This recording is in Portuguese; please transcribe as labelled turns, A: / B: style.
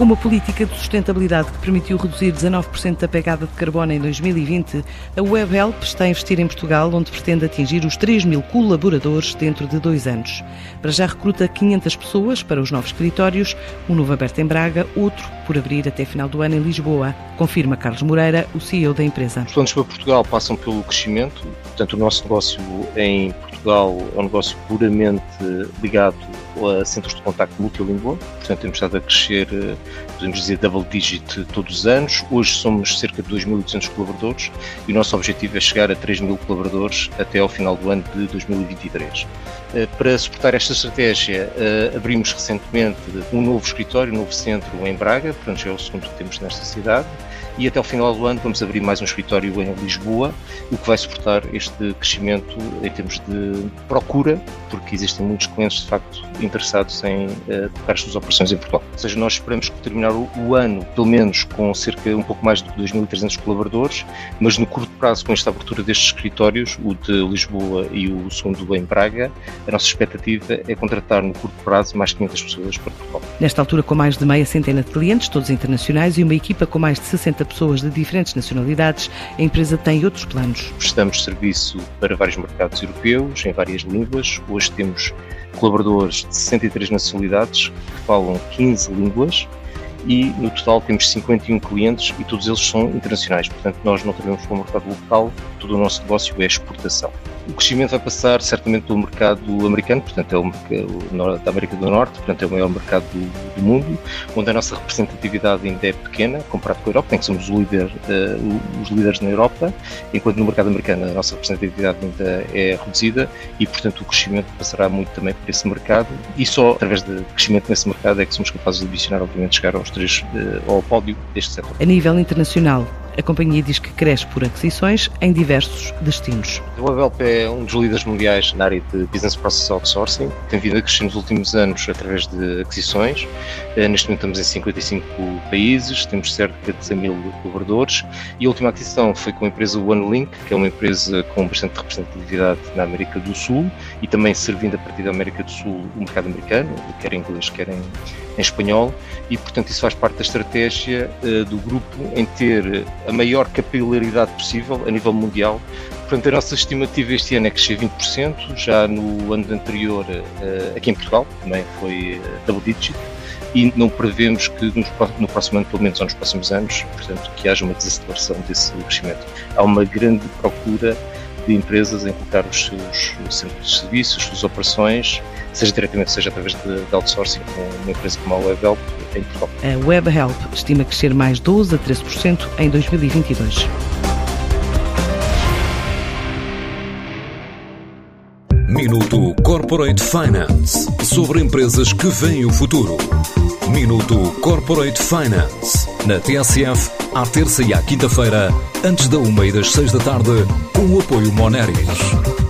A: com uma política de sustentabilidade que permitiu reduzir 19% da pegada de carbono em 2020, a WebHelp está a investir em Portugal, onde pretende atingir os 3 mil colaboradores dentro de dois anos. Para já recruta 500 pessoas para os novos escritórios, um novo aberto em Braga, outro por abrir até final do ano em Lisboa, confirma Carlos Moreira, o CEO da empresa.
B: Os planos para Portugal passam pelo crescimento, portanto o nosso negócio em Portugal é um negócio puramente ligado centros de contacto multilingua, portanto temos estado a crescer, eh, podemos dizer, double digit todos os anos. Hoje somos cerca de 2.800 colaboradores e o nosso objetivo é chegar a 3.000 colaboradores até ao final do ano de 2023. Eh, para suportar esta estratégia, eh, abrimos recentemente um novo escritório, um novo centro em Braga, portanto já é o segundo que temos nesta cidade e até ao final do ano vamos abrir mais um escritório em Lisboa, o que vai suportar este crescimento em termos de procura, porque existem muitos clientes de facto interessados em uh, tocar as suas operações em Portugal. Ou seja, nós esperamos terminar o, o ano pelo menos com cerca um pouco mais de 2.300 colaboradores, mas no curto prazo com esta abertura destes escritórios, o de Lisboa e o segundo em Braga, a nossa expectativa é contratar no curto prazo mais 500 pessoas para Portugal.
A: Nesta altura com mais de meia centena de clientes, todos internacionais e uma equipa com mais de 60 pessoas de diferentes nacionalidades, a empresa tem outros planos.
B: Prestamos serviço para vários mercados europeus, em várias línguas. Hoje temos colaboradores de 63 nacionalidades que falam 15 línguas e no total temos 51 clientes e todos eles são internacionais. Portanto, nós não trabalhamos para o mercado local, todo o nosso negócio é exportação. O crescimento vai passar certamente pelo mercado americano, portanto é o mercado da América do Norte, portanto é o maior mercado do, do, mundo, onde a nossa representatividade ainda é pequena, comparado com a Europa, em que somos líder, uh, os líderes na Europa, enquanto no mercado americano a nossa representatividade ainda é reduzida e, portanto, o crescimento passará muito também por esse mercado e só através de crescimento nesse mercado é que somos capazes de adicionar, obviamente, chegar aos três, uh, ao pódio deste setor.
A: A nível internacional, a companhia diz que cresce por aquisições em diversos destinos.
B: A WebHelp é um dos líderes mundiais na área de Business Process Outsourcing. Tem vindo a crescer nos últimos anos através de aquisições. Eh, neste momento estamos em 55 países, temos cerca de 100 mil colaboradores e a última aquisição foi com a empresa OneLink, que é uma empresa com bastante representatividade na América do Sul e também servindo a partir da América do Sul o mercado americano, quer em inglês, quer em, em espanhol, e portanto isso faz parte da estratégia uh, do grupo em ter a maior capilaridade possível a nível mundial. Portanto, a nossa estimativa este ano é crescer 20%, já no ano anterior, uh, aqui em Portugal, também foi uh, double digit, e não prevemos que no, próximo ano, pelo menos ou nos próximos anos, portanto, que haja uma desaceleração desse crescimento. Há uma grande procura de empresas em colocar os seus centros de serviços, as suas operações, seja diretamente, seja através de, de outsourcing com uma empresa como a WebHelp em Portugal.
A: A WebHelp estima crescer mais 12 a 13% em 2022.
C: Minuto Corporate Finance sobre empresas que veem o futuro. Minuto Corporate Finance na TSF à terça e à quinta-feira, antes da uma e das seis da tarde, com o apoio Moneris.